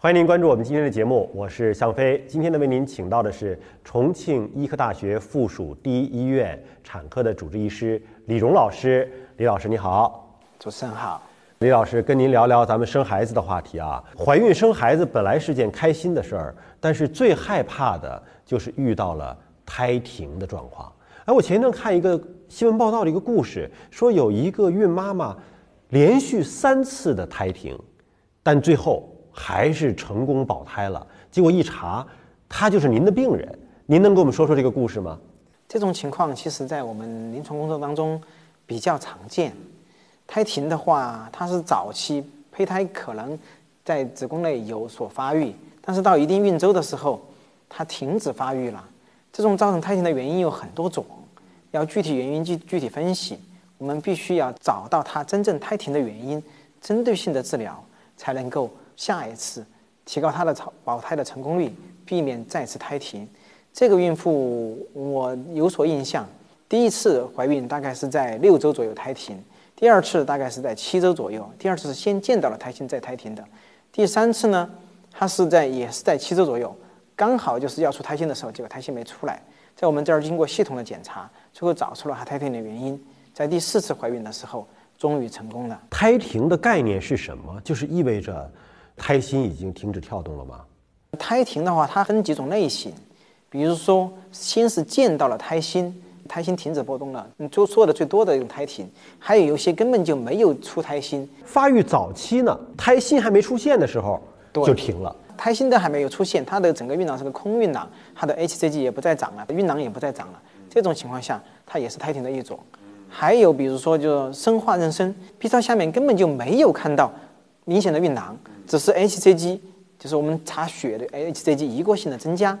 欢迎您关注我们今天的节目，我是向飞。今天呢，为您请到的是重庆医科大学附属第一医院产科的主治医师李荣老师。李老师你好，主持人好。李老师跟您聊聊咱们生孩子的话题啊。怀孕生孩子本来是件开心的事儿，但是最害怕的就是遇到了胎停的状况。哎，我前一段看一个新闻报道的一个故事，说有一个孕妈妈连续三次的胎停，但最后。还是成功保胎了，结果一查，他就是您的病人。您能给我们说说这个故事吗？这种情况其实在我们临床工作当中比较常见。胎停的话，它是早期胚胎可能在子宫内有所发育，但是到一定孕周的时候，它停止发育了。这种造成胎停的原因有很多种，要具体原因具具体分析。我们必须要找到它真正胎停的原因，针对性的治疗才能够。下一次提高她的保胎的成功率，避免再次胎停。这个孕妇我有所印象，第一次怀孕大概是在六周左右胎停，第二次大概是在七周左右。第二次是先见到了胎心再胎停的，第三次呢，她是在也是在七周左右，刚好就是要出胎心的时候，结果胎心没出来，在我们这儿经过系统的检查，最后找出了她胎停的原因，在第四次怀孕的时候终于成功了。胎停的概念是什么？就是意味着。胎心已经停止跳动了吗？胎停的话，它分几种类型，比如说，先是见到了胎心，胎心停止波动了，你做说的最多的一种胎停；还有有些根本就没有出胎心，发育早期呢，胎心还没出现的时候就停了。胎心都还没有出现，它的整个孕囊是个空孕囊，它的 hCG 也不再长了，孕囊也不再长了。这种情况下，它也是胎停的一种。还有比如说，就是生化妊娠，B 超下面根本就没有看到明显的孕囊。只是 hCG，就是我们查血的 hCG 一过性的增加，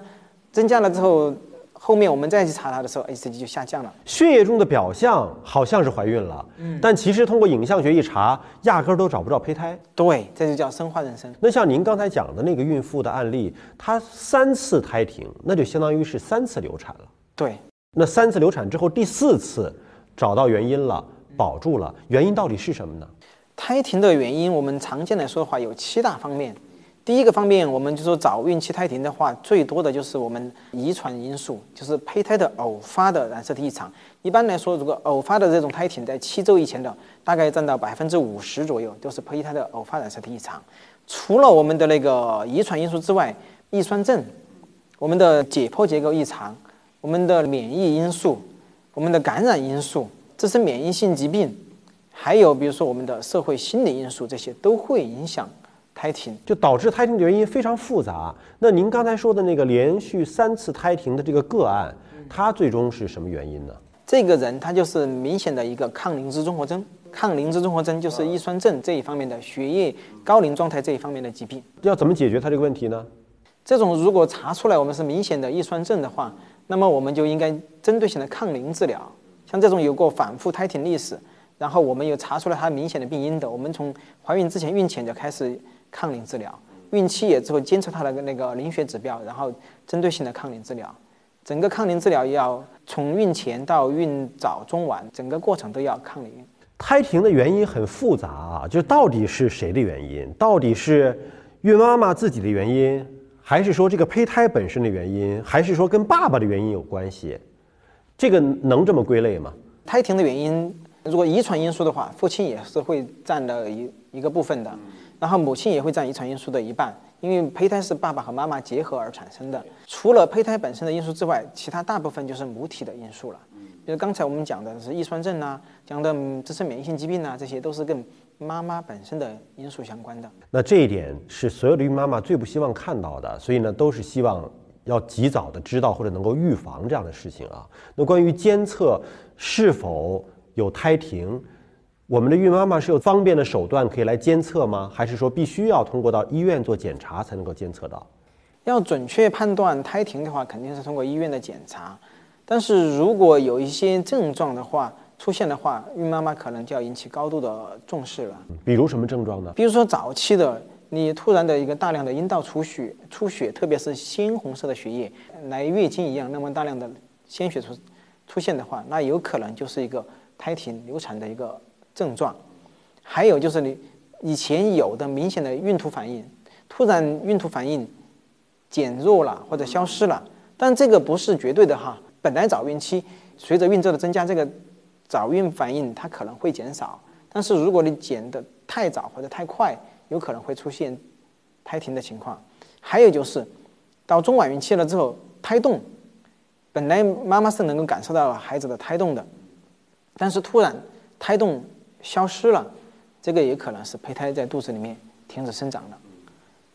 增加了之后，后面我们再去查它的时候，hCG 就下降了。血液中的表象好像是怀孕了，嗯，但其实通过影像学一查，压根儿都找不着胚胎。对，这就叫生化妊娠。那像您刚才讲的那个孕妇的案例，她三次胎停，那就相当于是三次流产了。对，那三次流产之后，第四次找到原因了，保住了，原因到底是什么呢？胎停的原因，我们常见来说的话有七大方面。第一个方面，我们就说早孕期胎停的话，最多的就是我们遗传因素，就是胚胎的偶发的染色体异常。一般来说，如果偶发的这种胎停在七周以前的，大概占到百分之五十左右，都是胚胎的偶发染色体异常。除了我们的那个遗传因素之外，易酸症、我们的解剖结构异常、我们的免疫因素、我们的感染因素、这是免疫性疾病。还有，比如说我们的社会心理因素，这些都会影响胎停，就导致胎停的原因非常复杂。那您刚才说的那个连续三次胎停的这个个案，它最终是什么原因呢？这个人他就是明显的一个抗磷脂综合征，抗磷脂综合征就是易酸症这一方面的血液高磷状态这一方面的疾病。要怎么解决他这个问题呢？这种如果查出来我们是明显的易酸症的话，那么我们就应该针对性的抗磷治疗。像这种有过反复胎停历史。然后我们又查出了它明显的病因的，我们从怀孕之前、孕前就开始抗凝治疗，孕期也之后监测它的那个凝血指标，然后针对性的抗凝治疗。整个抗凝治疗要从孕前到孕早、中、晚，整个过程都要抗凝。胎停的原因很复杂啊，就到底是谁的原因？到底是孕妈妈自己的原因，还是说这个胚胎本身的原因，还是说跟爸爸的原因有关系？这个能这么归类吗？胎停的原因。如果遗传因素的话，父亲也是会占了一一个部分的，然后母亲也会占遗传因素的一半，因为胚胎是爸爸和妈妈结合而产生的。除了胚胎本身的因素之外，其他大部分就是母体的因素了。比如刚才我们讲的是遗传症啊，讲的自身免疫性疾病啊，这些都是跟妈妈本身的因素相关的。那这一点是所有的孕妈妈最不希望看到的，所以呢，都是希望要及早的知道或者能够预防这样的事情啊。那关于监测是否？有胎停，我们的孕妈妈是有方便的手段可以来监测吗？还是说必须要通过到医院做检查才能够监测到？要准确判断胎停的话，肯定是通过医院的检查。但是如果有一些症状的话出现的话，孕妈妈可能就要引起高度的重视了。比如什么症状呢？比如说早期的，你突然的一个大量的阴道出血，出血，特别是鲜红色的血液，来月经一样那么大量的鲜血出出现的话，那有可能就是一个。胎停流产的一个症状，还有就是你以前有的明显的孕吐反应，突然孕吐反应减弱了或者消失了，但这个不是绝对的哈。本来早孕期随着孕周的增加，这个早孕反应它可能会减少，但是如果你减的太早或者太快，有可能会出现胎停的情况。还有就是到中晚孕期了之后，胎动，本来妈妈是能够感受到孩子的胎动的，但是突然胎动消失了，这个也可能是胚胎在肚子里面停止生长了。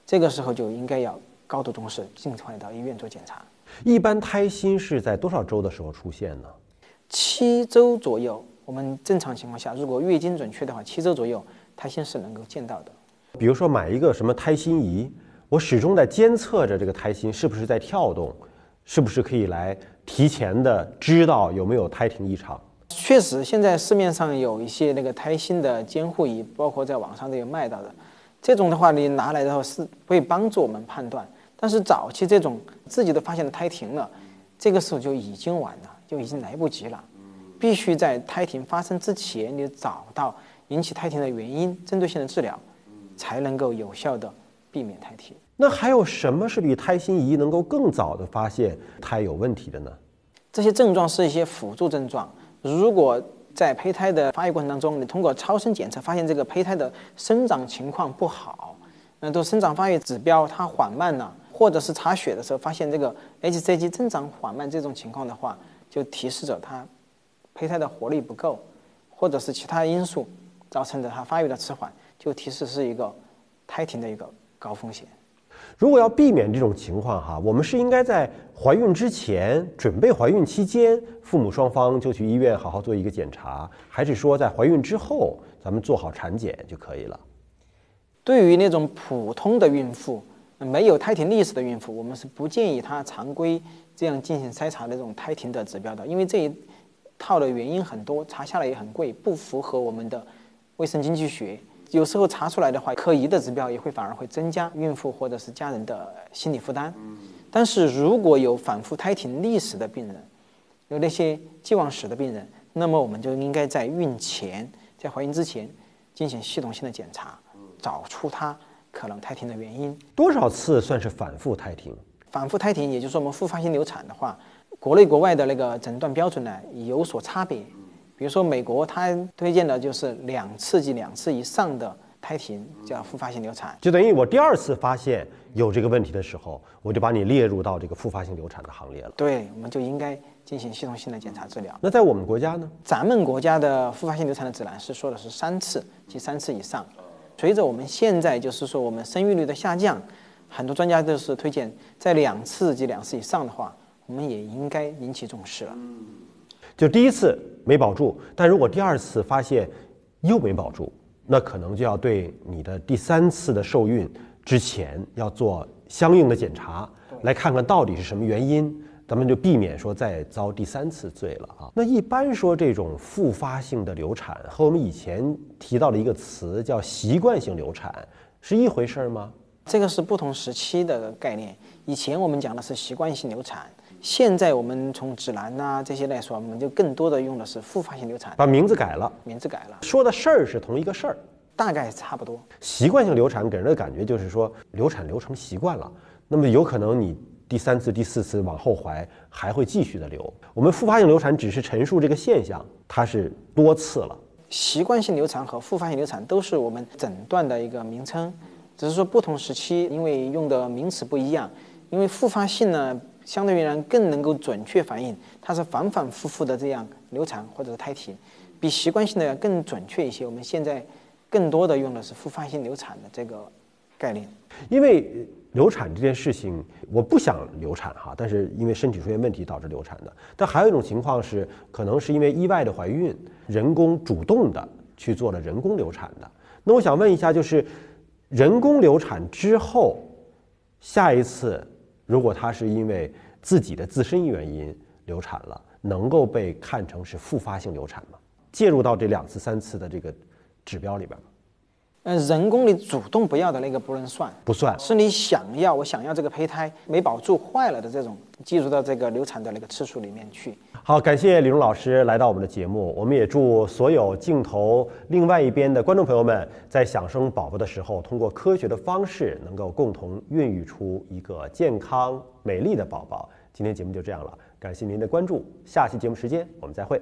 这个时候就应该要高度重视，尽快到医院做检查。一般胎心是在多少周的时候出现呢？七周左右，我们正常情况下，如果月经准确的话，七周左右胎心是能够见到的。比如说买一个什么胎心仪，我始终在监测着这个胎心是不是在跳动，是不是可以来提前的知道有没有胎停异常。确实，现在市面上有一些那个胎心的监护仪，包括在网上都有卖到的。这种的话，你拿来的话是会帮助我们判断。但是早期这种自己都发现了胎停了，这个时候就已经晚了，就已经来不及了。必须在胎停发生之前，你找到引起胎停的原因，针对性的治疗，才能够有效的避免胎停。那还有什么是比胎心仪能够更早的发现胎有问题的呢？这些症状是一些辅助症状。如果在胚胎的发育过程当中，你通过超声检测发现这个胚胎的生长情况不好，那都生长发育指标它缓慢了。或者是查血的时候发现这个 hCG 增长缓慢这种情况的话，就提示着它胚胎的活力不够，或者是其他因素造成的它发育的迟缓，就提示是一个胎停的一个高风险。如果要避免这种情况哈，我们是应该在怀孕之前、准备怀孕期间，父母双方就去医院好好做一个检查，还是说在怀孕之后咱们做好产检就可以了？对于那种普通的孕妇。没有胎停历史的孕妇，我们是不建议她常规这样进行筛查那种胎停的指标的，因为这一套的原因很多，查下来也很贵，不符合我们的卫生经济学。有时候查出来的话，可疑的指标也会反而会增加孕妇或者是家人的心理负担。但是如果有反复胎停历史的病人，有那些既往史的病人，那么我们就应该在孕前，在怀孕之前进行系统性的检查，找出他。可能胎停的原因多少次算是反复胎停？反复胎停，也就是说我们复发性流产的话，国内国外的那个诊断标准呢有所差别。比如说美国，它推荐的就是两次及两次以上的胎停叫复发性流产。就等于我第二次发现有这个问题的时候，我就把你列入到这个复发性流产的行列了。对，我们就应该进行系统性的检查治疗。那在我们国家呢？咱们国家的复发性流产的指南是说的是三次及三次以上。随着我们现在就是说我们生育率的下降，很多专家都是推荐在两次及两次以上的话，我们也应该引起重视了。就第一次没保住，但如果第二次发现又没保住，那可能就要对你的第三次的受孕之前要做相应的检查，来看看到底是什么原因。咱们就避免说再遭第三次罪了啊。那一般说这种复发性的流产和我们以前提到的一个词叫习惯性流产是一回事吗？这个是不同时期的概念。以前我们讲的是习惯性流产，现在我们从指南呐这些来说，我们就更多的用的是复发性流产，把名字改了，名字改了，说的事儿是同一个事儿，大概差不多。习惯性流产给人的感觉就是说流产流成习惯了，那么有可能你。第三次、第四次往后怀还会继续的流。我们复发性流产只是陈述这个现象，它是多次了。习惯性流产和复发性流产都是我们诊断的一个名称，只是说不同时期因为用的名词不一样。因为复发性呢，相对而言更能够准确反映它是反反复复的这样流产或者是胎停，比习惯性的要更准确一些。我们现在更多的用的是复发性流产的这个概念，因为。流产这件事情，我不想流产哈，但是因为身体出现问题导致流产的。但还有一种情况是，可能是因为意外的怀孕，人工主动的去做了人工流产的。那我想问一下，就是人工流产之后，下一次如果他是因为自己的自身原因流产了，能够被看成是复发性流产吗？介入到这两次、三次的这个指标里边吗？呃，人工你主动不要的那个不能算，不算。是你想要，我想要这个胚胎没保住坏了的这种，计入到这个流产的那个次数里面去。好，感谢李荣老师来到我们的节目。我们也祝所有镜头另外一边的观众朋友们，在想生宝宝的时候，通过科学的方式，能够共同孕育出一个健康美丽的宝宝。今天节目就这样了，感谢您的关注，下期节目时间我们再会。